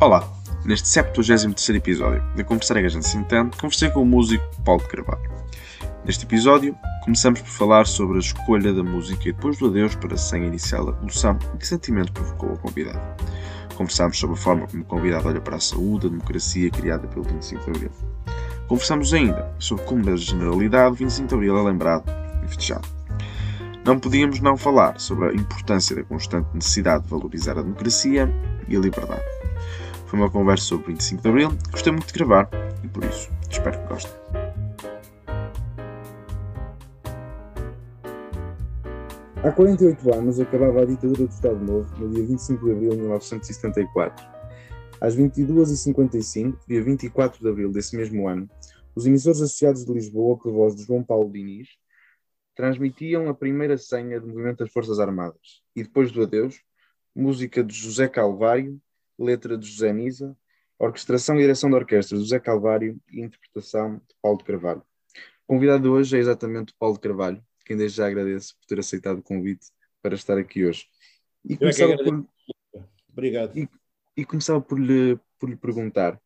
Olá, neste 73 episódio da Conversar a Gente Sintante, conversei com o músico Paulo de Carvalho. Neste episódio, começamos por falar sobre a escolha da música e depois do adeus para sem iniciar a revolução e que sentimento provocou a convidado. Conversámos sobre a forma como o convidado olha para a saúde, a democracia criada pelo 25 de Abril. Conversamos ainda sobre como, na generalidade, o 25 de Abril é lembrado e festejado. Não podíamos não falar sobre a importância da constante necessidade de valorizar a democracia e a liberdade. Foi uma conversa sobre o 25 de Abril, gostei muito de gravar e por isso espero que gostem. Há 48 anos acabava a ditadura do Estado Novo, no dia 25 de abril de 1974. Às 22h55, dia 24 de abril desse mesmo ano, os emissores associados de Lisboa, por voz de João Paulo Diniz, transmitiam a primeira senha do movimento das Forças Armadas e, depois do adeus, música de José Calvário letra de José Nisa, orquestração e direção da orquestra de José Calvário e interpretação de Paulo de Carvalho. O convidado de hoje é exatamente Paulo de Carvalho, quem desde já agradeço por ter aceitado o convite para estar aqui hoje. E é começava, por... Obrigado. E, e começava por lhe, por lhe perguntar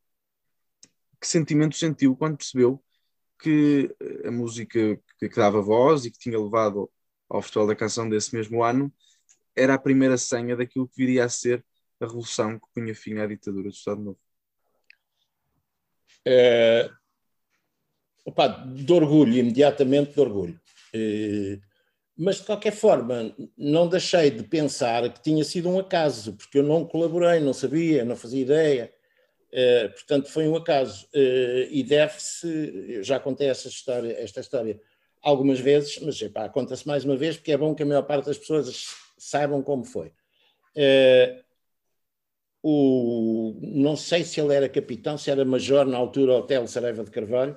que sentimento sentiu quando percebeu que a música que, que dava voz e que tinha levado ao Festival da Canção desse mesmo ano era a primeira senha daquilo que viria a ser a revolução que punha fim à ditadura do Estado Novo? É, opa, de orgulho, imediatamente de orgulho. É, mas, de qualquer forma, não deixei de pensar que tinha sido um acaso, porque eu não colaborei, não sabia, não fazia ideia. É, portanto, foi um acaso. É, e deve-se, já contei essa história, esta história algumas vezes, mas conta-se mais uma vez, porque é bom que a maior parte das pessoas saibam como foi. É, o, não sei se ele era capitão, se era major na altura, Hotel Saraiva de Carvalho,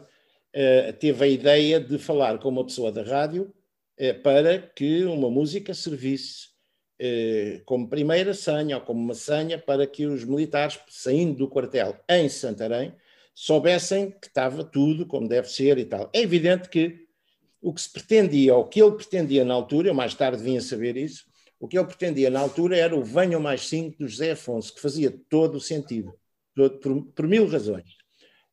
uh, teve a ideia de falar com uma pessoa da rádio uh, para que uma música servisse uh, como primeira senha ou como uma senha para que os militares, saindo do quartel em Santarém, soubessem que estava tudo como deve ser e tal. É evidente que o que se pretendia, ou o que ele pretendia na altura, eu mais tarde vim a saber isso, o que ele pretendia na altura era o Venham Mais Cinco do José Afonso, que fazia todo o sentido, por, por mil razões.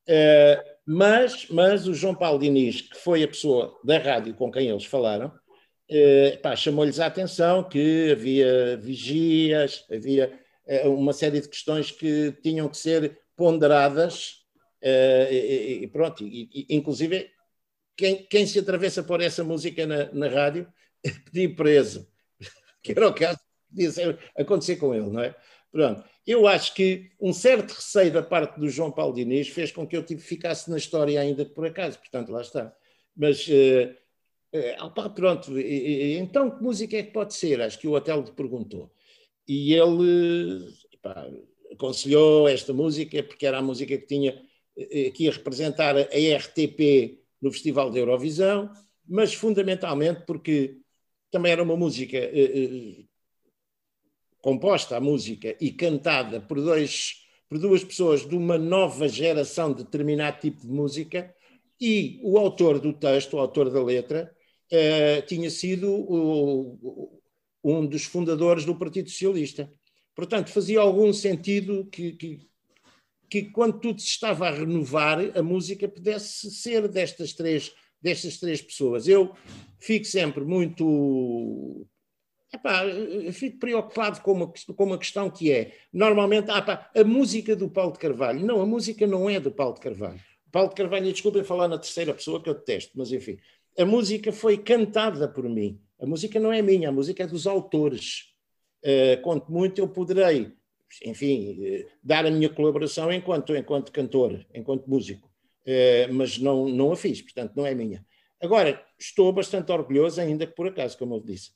Uh, mas, mas o João Paulo Diniz, que foi a pessoa da rádio com quem eles falaram, uh, chamou-lhes a atenção que havia vigias, havia uh, uma série de questões que tinham que ser ponderadas, e, e, pronto, e, e, inclusive quem, quem se atravessa por essa música na, na rádio pedir preso que era o caso que podia acontecer com ele, não é? Pronto. Eu acho que um certo receio da parte do João Paulo Diniz fez com que eu tipo, ficasse na história ainda por acaso, portanto, lá está. Mas, uh, uh, pronto, e, então que música é que pode ser? Acho que o Hotel te perguntou. E ele epá, aconselhou esta música porque era a música que tinha que ia representar a RTP no Festival da Eurovisão, mas fundamentalmente porque também era uma música eh, eh, composta, a música, e cantada por, dois, por duas pessoas de uma nova geração de determinado tipo de música, e o autor do texto, o autor da letra, eh, tinha sido o, um dos fundadores do Partido Socialista. Portanto, fazia algum sentido que, que, que, quando tudo se estava a renovar, a música pudesse ser destas três destas três pessoas. Eu fico sempre muito. Epá, fico preocupado com uma, com uma questão que é, normalmente, ah, a música do Paulo de Carvalho. Não, a música não é do Paulo de Carvalho. Paulo de Carvalho, desculpem falar na terceira pessoa que eu detesto, mas enfim, a música foi cantada por mim. A música não é minha, a música é dos autores. Uh, quanto muito eu poderei, enfim, uh, dar a minha colaboração enquanto, enquanto cantor, enquanto músico. Eh, mas não, não a fiz, portanto não é minha. Agora, estou bastante orgulhoso, ainda que por acaso, como eu disse.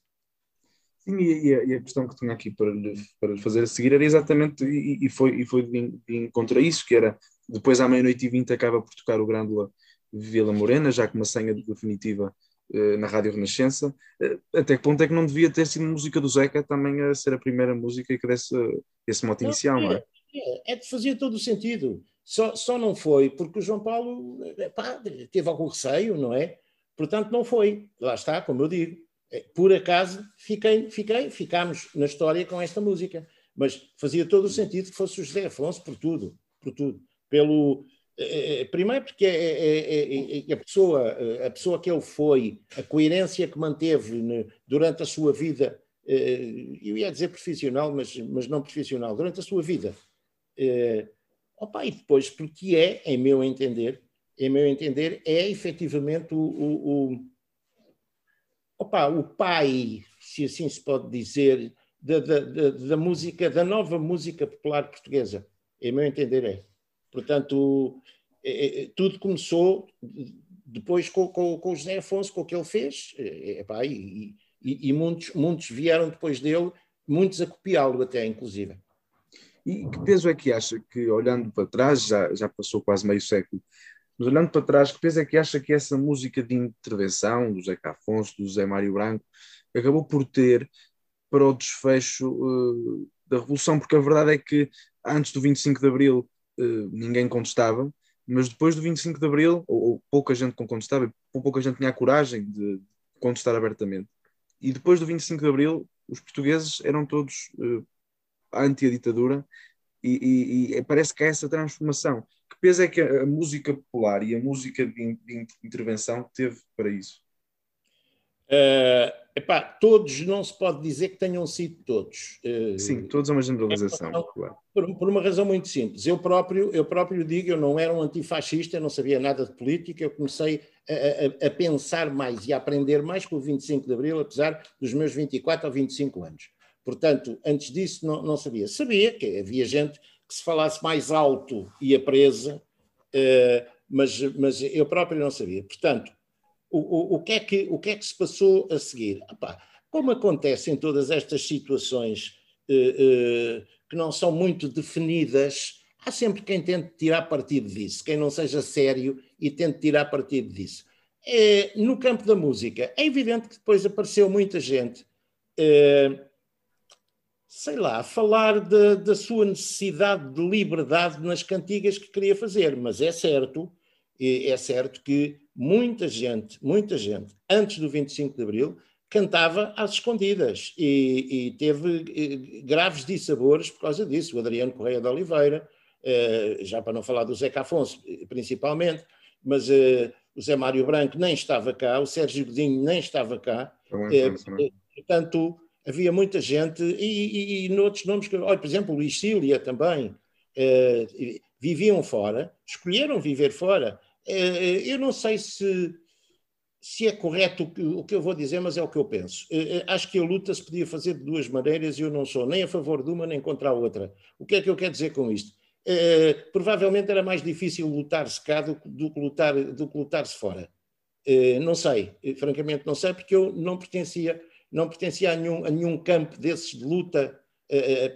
Sim, e a, e a questão que tinha aqui para lhe, para lhe fazer a seguir era exatamente, e, e foi, e foi de, de encontro a isso, que era, depois à meia-noite e vinte acaba por tocar o Grândola Vila Morena, já com uma senha definitiva eh, na Rádio Renascença, eh, até que ponto é que não devia ter sido música do Zeca também a ser a primeira música que desse esse mote inicial, não é? É, é de fazer todo o sentido. Só, só não foi porque o João Paulo epá, teve algum receio, não é? Portanto, não foi. Lá está, como eu digo. É, por acaso, fiquei, fiquei, ficámos na história com esta música. mas fazia todo o sentido que fosse o José Afonso por tudo, por tudo. Pelo, eh, primeiro porque é, é, é, a, pessoa, a pessoa que ele foi, a coerência que manteve durante a sua vida, eu ia dizer profissional, mas, mas não profissional, durante a sua vida. Opa, e depois porque é, em meu entender, em meu entender, é efetivamente o, o, o, opa, o pai, se assim se pode dizer, da, da, da, da música, da nova música popular portuguesa. Em meu entender é. Portanto, é, é, tudo começou depois com, com, com o José Afonso, com o que ele fez, é, pá, e, e, e, muitos, muitos vieram depois dele, muitos a copiá-lo até, inclusive. E que peso é que acha que, olhando para trás, já, já passou quase meio século, mas olhando para trás, que peso é que acha que essa música de intervenção do Zé Afonso, do Zé Mário Branco, acabou por ter para o desfecho uh, da Revolução? Porque a verdade é que antes do 25 de Abril uh, ninguém contestava, mas depois do 25 de Abril, ou, ou pouca gente contestava, ou pouca gente tinha a coragem de contestar abertamente. E depois do 25 de Abril, os portugueses eram todos uh, anti a ditadura e, e, e, parece que há essa transformação. Que peso é que a, a música popular e a música de, de intervenção teve para isso? Uh, epá, todos não se pode dizer que tenham sido todos. Uh, Sim, todos é uma generalização. É, claro. por, por, uma razão muito simples. Eu próprio, eu próprio digo, eu não era um antifascista, eu não sabia nada de política, eu comecei a, a, a, pensar mais e a aprender mais com o 25 de Abril, apesar dos meus 24 ou 25 anos. Portanto, antes disso não, não sabia. Sabia que havia gente que se falasse mais alto ia presa, uh, mas, mas eu próprio não sabia. Portanto, o, o, o, que é que, o que é que se passou a seguir? Epá, como acontece em todas estas situações uh, uh, que não são muito definidas, há sempre quem tente tirar partido disso, quem não seja sério e tente tirar partido disso. No campo da música, é evidente que depois apareceu muita gente, sei lá, falar de, da sua necessidade de liberdade nas cantigas que queria fazer, mas é certo, é certo que muita gente, muita gente, antes do 25 de Abril, cantava às escondidas e, e teve graves dissabores por causa disso. O Adriano Correia de Oliveira, eh, já para não falar do Zeca Afonso, principalmente, mas eh, o Zé Mário Branco nem estava cá, o Sérgio Godinho nem estava cá. portanto, havia muita gente, e, e, e noutros nomes, que, olha, por exemplo, Luís Cília também, viviam fora, escolheram viver fora. Eh, eu não sei se, se é correto o que eu vou dizer, mas é o que eu penso. Eh, eh, acho que a luta se podia fazer de duas maneiras e eu não sou nem a favor de uma nem contra a outra. O que é que eu quero dizer com isto? provavelmente era mais difícil lutar-se cá do, do, que lutar, do que lutar-se fora. não sei, francamente não sei, porque eu não pertencia, não pertencia a, nenhum, a nenhum campo desses de luta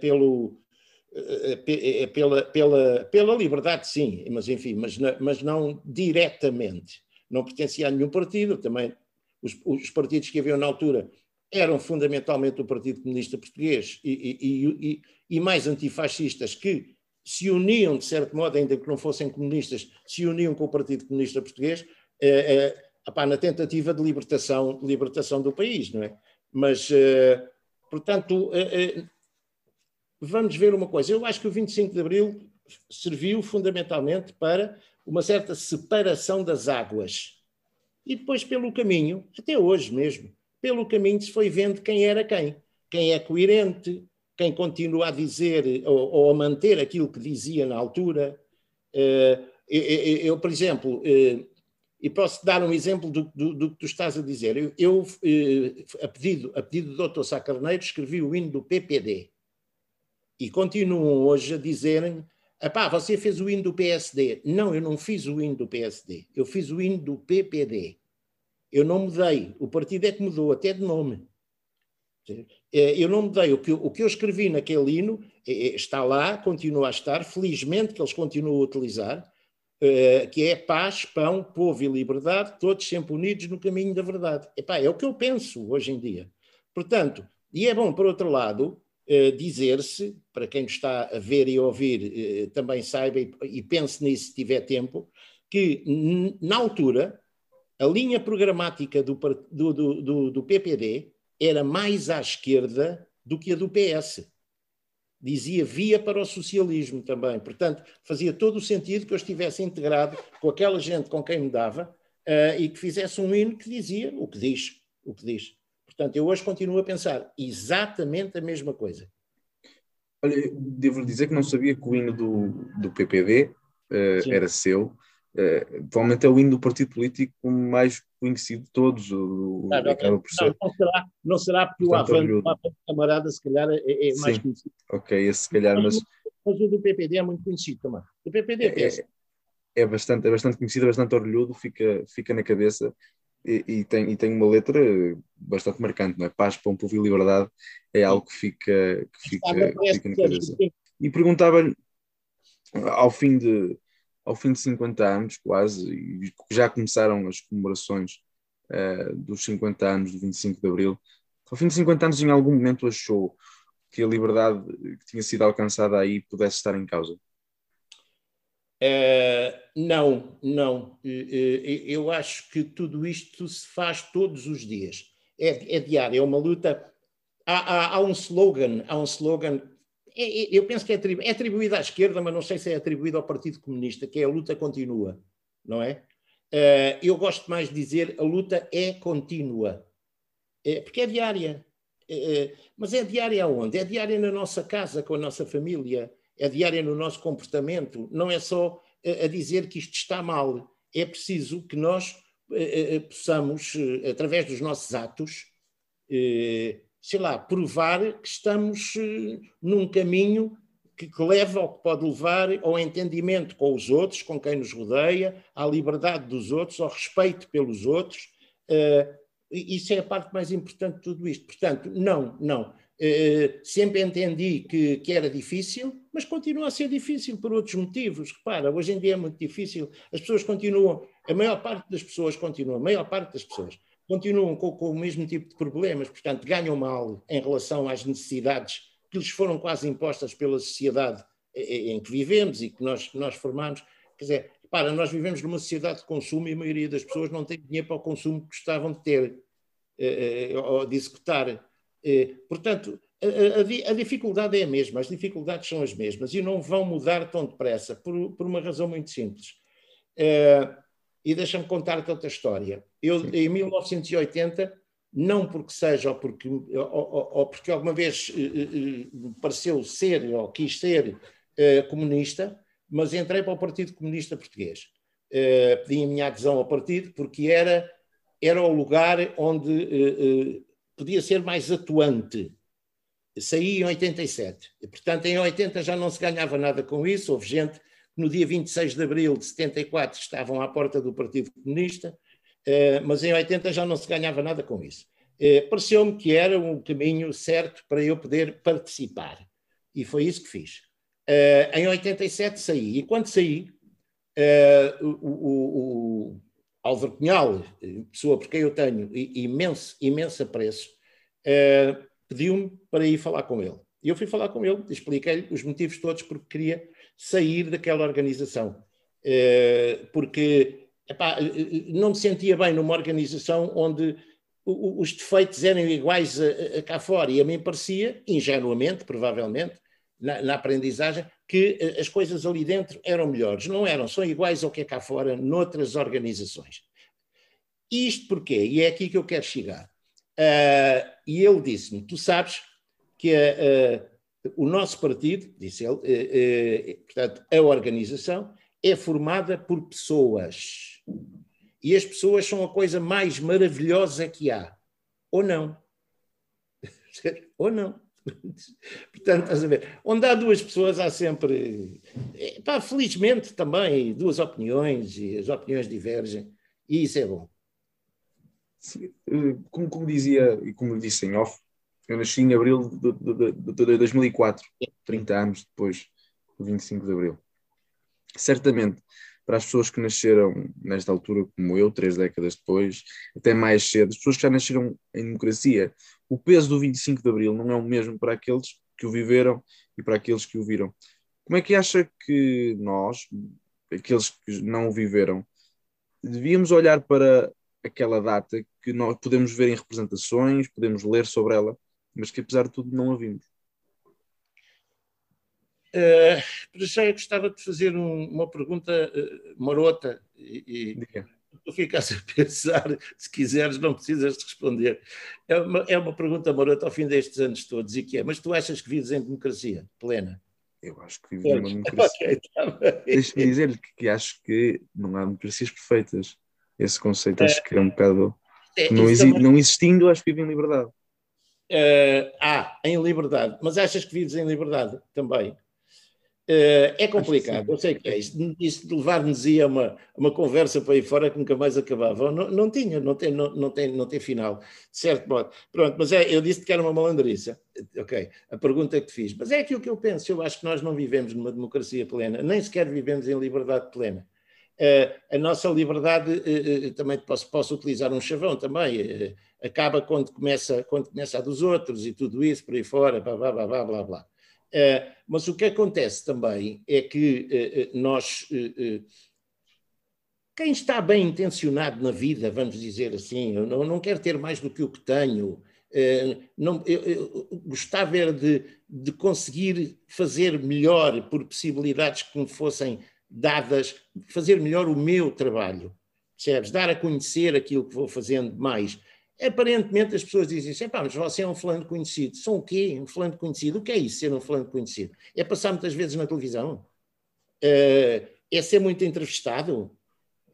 pelo, eh, eh, pela, pela, pela liberdade, sim, mas enfim, mas, mas não diretamente. Não pertencia a nenhum partido, também os, os partidos que haviam na altura eram fundamentalmente o Partido Comunista Português e, e, e, e, mais antifascistas que se uniam, de certo modo, ainda que não fossem comunistas, se uniam com o Partido Comunista Português eh, eh, na tentativa de libertação, libertação do país, não é? Mas, eh, portanto, eh, vamos ver uma coisa. Eu acho que o 25 de Abril serviu fundamentalmente para uma certa separação das águas. E depois, pelo caminho, até hoje mesmo, pelo caminho se foi vendo quem era quem. Quem é coerente, quem continua a dizer ou, a manter aquilo que dizia na altura. Eh, eu, por exemplo, eh, e posso dar um exemplo do, do, do, que tu estás a dizer. Eu, eu eh, a, pedido, a pedido do Dr. Sá Carneiro, escrevi o hino do PPD e continuam hoje a dizerem Epá, você fez o hino do PSD. Não, eu não fiz o hino do PSD. Eu fiz o hino do PPD. Eu não mudei. O partido é que mudou, até de nome. É, eu não mudei. O que, o que eu escrevi naquele hino é, é, está lá, continua a estar. Felizmente que eles continuam a utilizar. Que é paz, pão, povo e liberdade, todos sempre unidos no caminho da verdade. Epá, é o que eu penso hoje em dia. Portanto, e é bom, por outro lado, eh, dizer-se, para quem está a ver e ouvir, eh, também saiba e, e pense nisso se tiver tempo, que na altura a linha programática do, do, do, do, PPD era mais à esquerda do que a do PS. Dizia via para o socialismo também. Portanto, fazia todo o sentido que eu estivesse integrado com aquela gente com quem me dava uh, e que fizesse um hino que dizia o que diz, o que diz. Portanto, eu hoje continuo a pensar exatamente a mesma coisa. Olha, devo dizer que não sabia que o hino do, do PPD uh, era seu. Uh, atualmente é o hino do partido político mais conhecido de todos. O, não, não, não, não, será, não será porque o Avante, o Avante camarada se calhar é, é mais conhecido. Ok, esse se calhar, mas... mas... o do PPD é muito conhecido também. O PPD é, é, é, bastante, é bastante conhecido, é bastante orgulhoso, fica, fica na cabeça e, e, tem, e tem uma letra bastante marcante, não é? Paz, pão, povo e liberdade é algo que fica, que fica, que fica na cabeça. E perguntava-lhe, ao fim de ao fim de 50 anos, quase, e já começaram as comemorações uh, dos 50 anos do 25 de Abril, ao fim de 50 anos, em algum momento achou que a liberdade que tinha sido alcançada aí pudesse estar em causa? Uh, não, não. Uh, eu acho que tudo isto se faz todos os dias. É, é diário, é uma luta. Há, há, há, um slogan, há um slogan é, é, eu penso que é, atribu é atribuído à esquerda, mas não sei se é atribuído ao Partido Comunista, que é a luta continua, não é? Uh, eu gosto mais de dizer a luta é contínua, é, porque é diária. Mas é diária aonde? É diária na nossa casa, com a nossa família, é diária no nosso comportamento, não é só a, a dizer que isto está mal, é preciso que nós uh, possamos, através dos nossos atos, sei lá, provar que estamos eh, num caminho que, leva ao que pode levar ao entendimento com os outros, com quem nos rodeia, à liberdade dos outros, ao respeito pelos outros. Uh, isso é a parte mais importante de tudo isto. Portanto, não, não. Uh, sempre entendi que, que, era difícil, mas continua a ser difícil por outros motivos. Repara, hoje em dia é muito difícil. As pessoas continuam, a maior parte das pessoas continua, a maior parte das pessoas continuam com, com, o mesmo tipo de problemas, portanto, ganham mal em relação às necessidades que lhes foram quase impostas pela sociedade em que vivemos e que nós, nós formamos. Quer dizer, para, nós vivemos numa sociedade de consumo e a maioria das pessoas não tem dinheiro para o consumo que gostavam de ter eh, eh, ou de executar. Eh, portanto, a, a, a, dificuldade é a mesma, as dificuldades são as mesmas e não vão mudar tão depressa, por, por uma razão muito simples. E deixa-me contar-te outra história. Eu, Sim. em 1980, não porque seja ou porque, ou, ou, ou porque alguma vez uh, uh, pareceu ser ou quis ser uh, comunista, mas entrei para o Partido Comunista Português. pedi a minha adesão ao partido porque era, era o lugar onde podia ser mais atuante. Saí em 87. E, portanto, em 80 já não se ganhava nada com isso. Houve gente no dia 26 de abril de 74 estavam à porta do Partido Comunista, mas em 80 já não se ganhava nada com isso. Eh, pareceu-me que era um caminho certo para eu poder participar, e foi isso que fiz. Eh, em 87 saí, e quando saí, o, o, o Álvaro Cunhal, pessoa por quem eu tenho imenso, imenso apreço, pediu-me para ir falar com ele. E eu fui falar com ele, expliquei-lhe os motivos todos porque queria sair daquela organização. Eh, porque epá, não me sentia bem numa organização onde os defeitos eram iguais a, a cá fora e a mim parecia, ingenuamente, provavelmente, na, na, aprendizagem, que eh, as coisas ali dentro eram melhores. Não eram, são iguais ao que é cá fora noutras organizações. Isto porquê? E é aqui que eu quero chegar. Uh, e ele disse-me: Tu sabes que uh, o nosso partido, disse ele, eh, eh, portanto, a organização, é formada por pessoas. E as pessoas são a coisa mais maravilhosa que há. Ou não. Ou não. Portanto, estás a ver? Onde há duas pessoas, há sempre. Eh, pá, felizmente também, duas opiniões, e as opiniões divergem, e isso é bom. Como, como dizia e como disse em off, eu nasci em abril de, de, de, de 2004, 30 anos depois do 25 de abril. Certamente, para as pessoas que nasceram nesta altura, como eu, três décadas depois, até mais cedo, as pessoas que já nasceram em democracia, o peso do 25 de abril não é o mesmo para aqueles que o viveram e para aqueles que o viram. Como é que acha que nós, aqueles que não o viveram, devíamos olhar para aquela data que nós podemos ver em representações, podemos ler sobre ela, mas que apesar de tudo não a vimos. Uh, para já eu gostava de fazer um, uma pergunta uh, marota e, e tu ficas a pensar, se quiseres, não precisas de responder. É uma, é uma pergunta marota ao fim destes anos todos, e que é, mas tu achas que vives em democracia plena? Eu acho que vivo numa democracia. Okay, tá Deixa-me dizer-lhe que, que, acho que não há democracias perfeitas. Esse conceito é, acho que é um bocado. É, não, exi também... não existindo, acho que vivo em liberdade. Uh, ah, em liberdade. Mas achas que vives em liberdade também? Uh, é complicado, eu sei que é. Isso de levar-nos a uma, uma conversa para aí fora que nunca mais acabava. Não, não tinha, não tem, não, não, tem, não tem final. Certo, pronto, mas é, eu disse que era uma malandriça. Ok, a pergunta que te fiz. Mas é aquilo que eu penso. Eu acho que nós não vivemos numa democracia plena, nem sequer vivemos em liberdade plena. Uh, a nossa liberdade, uh, também posso, posso utilizar um chavão também, acaba quando começa, quando começa a dos outros e tudo isso por aí fora, blá blá blá blá blá. blá. Eh, mas o que acontece também é que eh, eh, nós. Quem está bem intencionado na vida, vamos dizer assim, eu não, não quero ter mais do que o que tenho, não, eu, eu gostava era de, de conseguir fazer melhor por possibilidades que me fossem dadas, fazer melhor o meu trabalho, percebes? Dar a conhecer aquilo que vou fazendo mais. Aparentemente as pessoas dizem assim, mas você é um fulano conhecido. São o quê? Um fulano conhecido? O que é isso, ser um fulano conhecido? É passar muitas vezes na televisão? Uh, é ser muito entrevistado?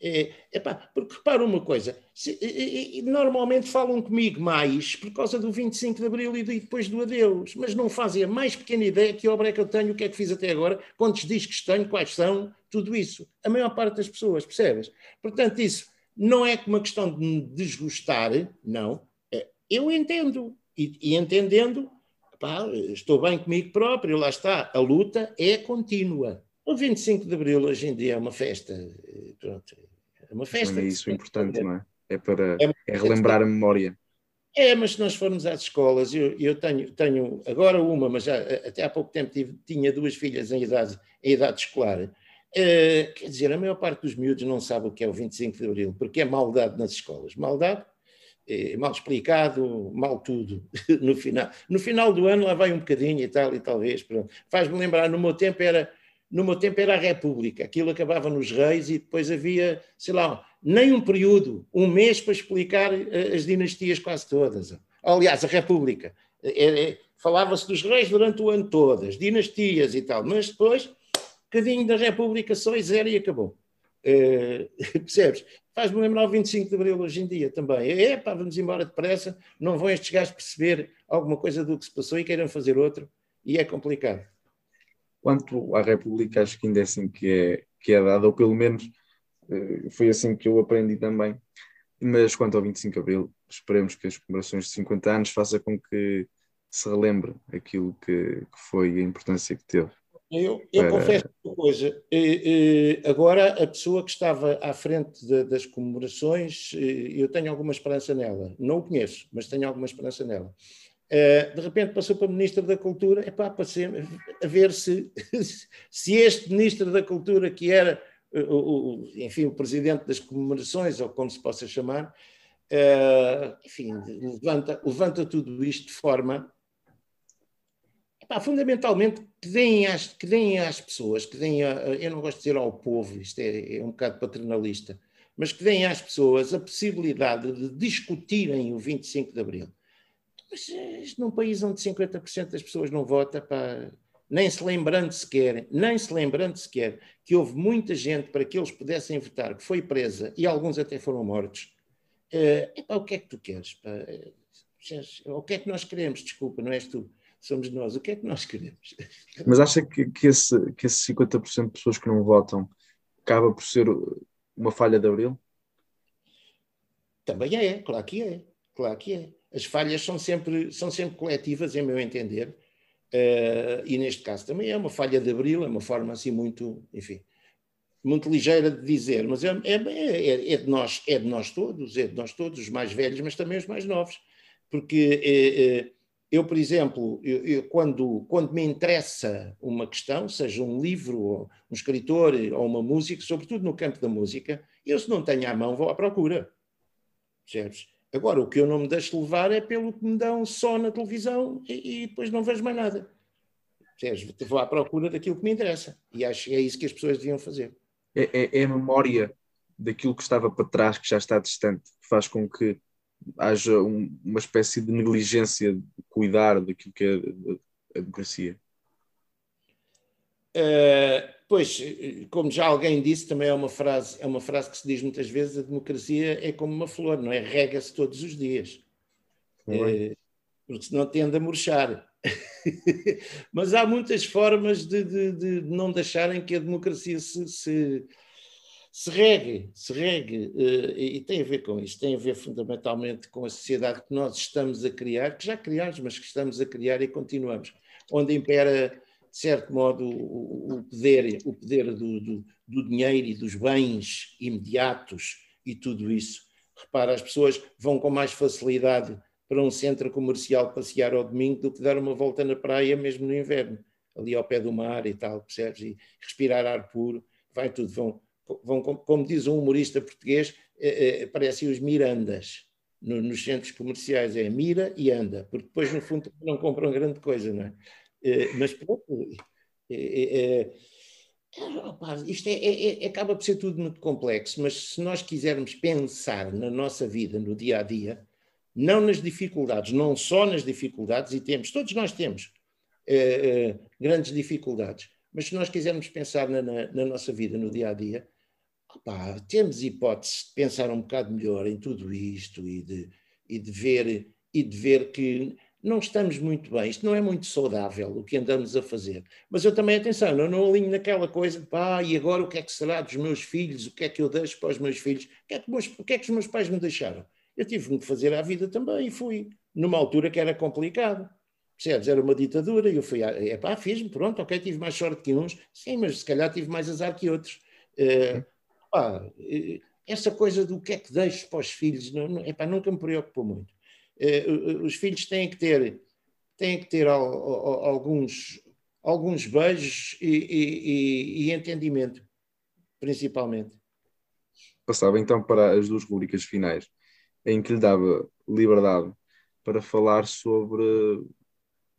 É, epá, porque repara uma coisa, se, e, e, normalmente falam comigo mais por causa do 25 de Abril e depois do adeus, mas não fazem a mais pequena ideia que obra é que eu tenho, o que é que fiz até agora, quantos discos tenho, quais são, tudo isso. A maior parte das pessoas, percebes? Portanto, isso não é uma questão de me desgostar, não. É, eu entendo. E, e entendendo, pá, estou bem comigo próprio, lá está. A luta é contínua. O 25 de Abril hoje em dia é uma festa. Pronto, é uma festa. É isso importante, não é? É para é, é relembrar a memória. É, mas se nós formos às escolas, eu, eu tenho, tenho agora uma, mas já, até há pouco tempo tive, tinha duas filhas em idade, em idade escolar. Uh, quer dizer, a maior parte dos miúdos não sabe o que é o 25 de Abril, porque é maldade nas escolas. Maldade, é mal explicado, mal tudo. no, final, no final do ano lá vai um bocadinho e tal, e talvez. Faz-me lembrar, no meu tempo era. No meu tempo era a República, aquilo acabava nos Reis e depois havia, sei lá, nem um período, um mês para explicar eh, as dinastias quase todas. Aliás, a República. É, é, Falava-se dos reis durante o ano todo, as dinastias e tal, mas depois bocadinho da República só e zero e acabou. Uh, percebes? Faz-me lembrar o 25 de Abril hoje em dia também. É pá, vamos embora depressa, não vão estes gajos perceber alguma coisa do que se passou e queiram fazer outro, e é complicado. Quanto à República, acho que ainda é assim que é, que é dado, ou pelo menos uh, foi assim que eu aprendi também. Mas quanto ao 25 de Abril, esperemos que as comemorações de 50 anos façam com que se relembre aquilo que, que foi a importância que teve. Eu, eu confesso uma coisa. Agora, a pessoa que estava à frente de, das comemorações, eu tenho alguma esperança nela. Não o conheço, mas tenho alguma esperança nela. Eh, de repente passou para Ministro da Cultura, é para a ver se, se este Ministro da Cultura, que era, o, enfim, o Presidente das comemorações, ou como se possa chamar, eh, enfim, levanta, levanta tudo isto de forma Pá, fundamentalmente, que deem, às, que deem às pessoas, que deem, a, eu não gosto de dizer ao povo, isto é, é um bocado paternalista, mas que deem às pessoas a possibilidade de discutirem o 25 de Abril. Mas isto num país onde 50% das pessoas não vota, pá, nem se lembrando sequer, nem se lembrando sequer que houve muita gente para que eles pudessem votar, que foi presa e alguns até foram mortos. Uh, epá, o que é que tu queres? Pá? O que é que nós queremos? Desculpa, não és tu somos nós. O que é que nós queremos? Mas acha que, que, esse, que esse 50% de pessoas que não votam acaba por ser uma falha de Abril? Também é, claro que é. Claro que é. As falhas são sempre, são sempre coletivas, em meu entender. Uh, e neste caso também é uma falha de Abril, é uma forma assim muito, enfim, muito ligeira de dizer, mas é, é, é, é, de nós, é de nós todos, é de nós todos, os mais velhos, mas também os mais novos, porque é, é eu, por exemplo, eu, eu, quando, quando me interessa uma questão, seja um livro, um escritor ou uma música, sobretudo no campo da música, eu se não tenho à mão vou à procura. Percebes? Agora, o que eu não me deixo levar é pelo que me dão só na televisão e, e depois não vejo mais nada. Vou à procura daquilo que me interessa. E acho que é isso que as pessoas deviam fazer. É, é, é a memória daquilo que estava para trás, que já está distante, que faz com que haja um, uma espécie de negligência de cuidar daquilo que é a, democracia. Uh, pois, como já alguém disse, também é uma frase, é uma frase que se diz muitas vezes: a democracia é como uma flor, não é? Rega-se todos os dias. Uh, porque senão tende a murchar. Mas há muitas formas de, de, de, não deixarem que a democracia se, se, se regue, se regue. Uh, e tem a ver com isso, tem a ver fundamentalmente com a sociedade que nós estamos a criar, que já criámos, mas que estamos a criar e continuamos, onde impera de certo modo, o poder, o poder do, do, do, dinheiro e dos bens imediatos e tudo isso. Repara, as pessoas vão com mais facilidade para um centro comercial passear ao domingo do que dar uma volta na praia mesmo no inverno, ali ao pé do mar e tal, percebes? E respirar ar puro, vai tudo. Vão, vão como diz um humorista português, é, é, parecem os Mirandas. No, nos centros comerciais é mira e anda, porque depois no fundo não compram grande coisa, não é? Eh, mas pronto, é, é, isto é, acaba por ser tudo muito complexo, mas se nós quisermos pensar na nossa vida, no dia a dia, não nas dificuldades, não só nas dificuldades, e temos, todos nós temos grandes dificuldades, mas se nós quisermos pensar na, na, na nossa vida, no dia a dia, opa, temos hipótese de pensar um bocado melhor em tudo isto e de, e de ver e de ver que não estamos muito bem, isto não é muito saudável o que andamos a fazer. Mas eu também, atenção, eu não alinho naquela coisa de pá, e agora o que é que será dos meus filhos, o que é que eu deixo para os meus filhos, o que é que, meus, o que, é que os meus pais me deixaram? Eu tive que fazer a vida também e fui, numa altura que era complicado. Percebes? Era uma ditadura e eu fui, é pá, fiz-me, pronto, ok, tive mais sorte que uns, sim, mas se calhar tive mais azar que outros. Uh, pá, essa coisa do que é que deixo para os filhos, não, não, epá, nunca me preocupou muito. Eh, os filhos têm que ter, têm que ter alguns, alguns beijos e, e, e entendimento, principalmente. Passava então para as duas rubricas finais, em que lhe dava liberdade para falar sobre,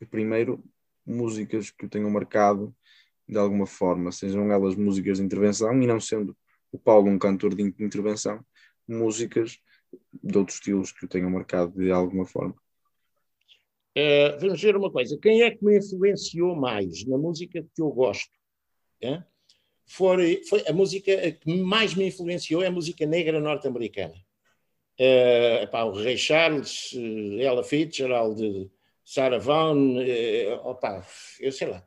primeiro, músicas que o tenham marcado de alguma forma, sejam elas músicas de intervenção, e não sendo o Paulo um cantor de intervenção, músicas de outros estilos que o tenham marcado de alguma forma? Uh, vamos ver uma coisa. Quem é que me influenciou mais na música que eu gosto? Foi, foi, a música que mais me influenciou é a música negra norte-americana. Uh, o Ray Charles, uh, Ella Fitzgerald, Sarah Vaughan, uh, opa, eu sei lá,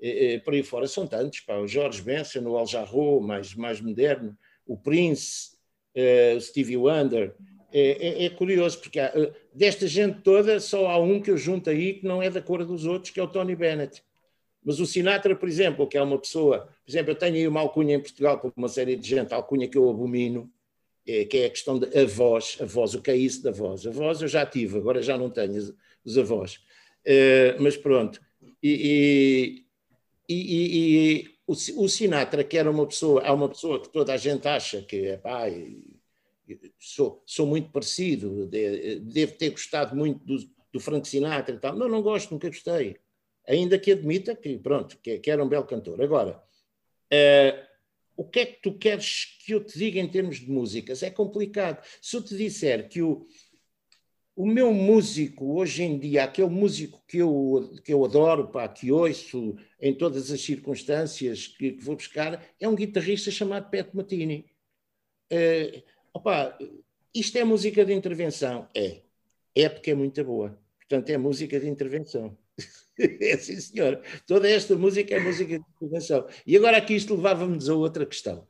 uh, por aí fora são tantos, pá, o George Benson, o Al Jarreau, mais, mais moderno, o Prince, uh, Stevie Wonder. É, é, é curioso, porque há, uh, desta gente toda só há um que eu junto aí que não é da cor dos outros, que é o Tony Bennett. Mas o Sinatra, por exemplo, que é uma pessoa, por exemplo, eu tenho aí uma alcunha em Portugal por uma série de gente, alcunha que eu abomino, é, que é a questão da voz, a voz, o que é isso da voz? A voz eu já tive, agora já não tenho os avós. Mas pronto. E, e, e, e, o, o Sinatra, que era uma pessoa, é uma pessoa que toda a gente acha que sou, sou muito parecido, devo ter gostado muito do, do Frank Sinatra e tal. Não, não gosto, nunca gostei. Ainda que admita que, pronto, que, que era um belo cantor. Agora, uh, o que é que tu queres que eu te diga em termos de músicas? É complicado. Se eu te disser que o, o meu músico hoje em dia, aquele músico que eu, que eu adoro, pá, que ouço em todas as circunstâncias que, que vou buscar, é um guitarrista chamado Pat Matini. Uh, opa, isto é música de intervenção? É. É porque é muito boa. Portanto, é música de intervenção. é sim, senhor. Toda esta música é música de intervenção. E agora aqui isto levava-nos a outra questão.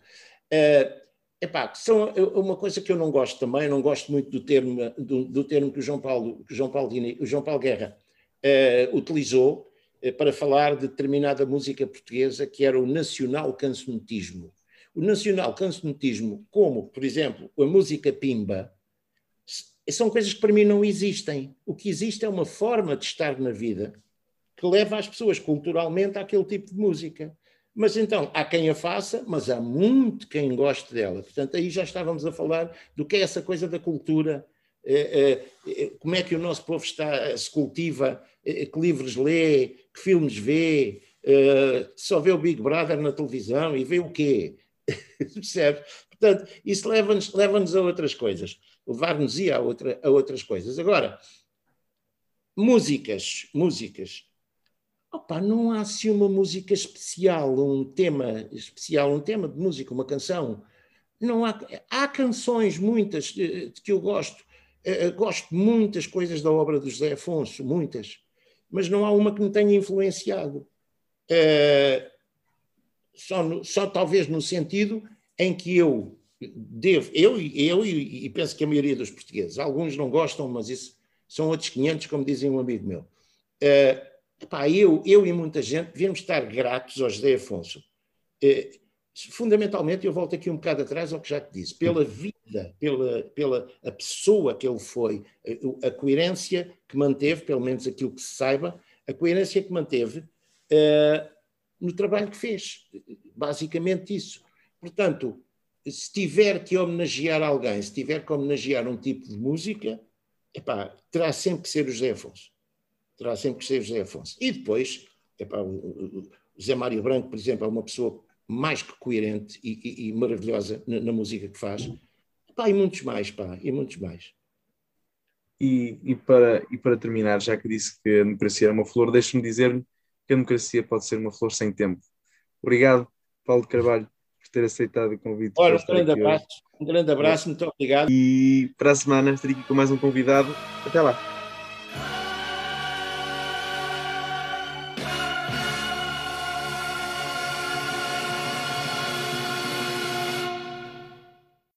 Uh, Epá, são uma coisa que eu não gosto também, não gosto muito do termo, do, do termo que o João Paulo, o João Paulo, o João Paulo Guerra uh, utilizou uh, para falar de determinada música portuguesa que era o nacional cancionetismo. O nacional cancionetismo, como, por exemplo, a música pimba, são coisas que para mim não existem. O que existe é uma forma de estar na vida que leva as pessoas culturalmente àquele tipo de música. Mas então, há quem a faça, mas há muito quem goste dela. Portanto, aí já estávamos a falar do que é essa coisa da cultura, eh, eh, como é que o nosso povo está, se cultiva, que livros lê, que filmes vê, só vê o Big Brother na televisão e vê o quê? Percebe? Portanto, isso leva-nos leva a outras coisas, levar-nos-ia a, outra, a outras coisas. Agora, músicas, músicas. Opa, não há assim uma música especial, um tema especial, um tema de música, uma canção. Não há, há canções, muitas, de, de que eu gosto. Uh, gosto de muitas coisas da obra do José Afonso, muitas, mas não há uma que me tenha influenciado. Só, no, só talvez no sentido em que eu devo, eu, eu e, e penso que a maioria dos portugueses, alguns não gostam, mas isso são outros 500, como dizia um amigo meu. Epá, eu, eu e muita gente devemos estar gratos ao José Afonso. Uh, fundamentalmente, eu volto aqui um bocado atrás ao que já te disse, pela vida, pela, pela a pessoa que ele foi, a, a coerência que manteve, pelo menos aquilo que se saiba, a coerência que manteve uh, no trabalho que fez. Basicamente isso. Portanto, se tiver que homenagear alguém, se tiver que homenagear um tipo de música, epá, terá sempre que ser o José Afonso. Terá sempre que ser José Afonso. E depois, epá, o, Zé Mário Branco, por exemplo, é uma pessoa mais que coerente e, e, e maravilhosa na, na, música que faz. Epá, e muitos mais, pá, e muitos mais. E, e, para, e para terminar, já que disse que a democracia é uma flor, deixe-me dizer-me que a democracia pode ser uma flor sem tempo. Obrigado, Paulo de Carvalho por ter aceitado o convite. Olha, um grande abraço, hoje. um grande abraço, muito obrigado. E para a semana estarei aqui com mais um convidado. Até lá.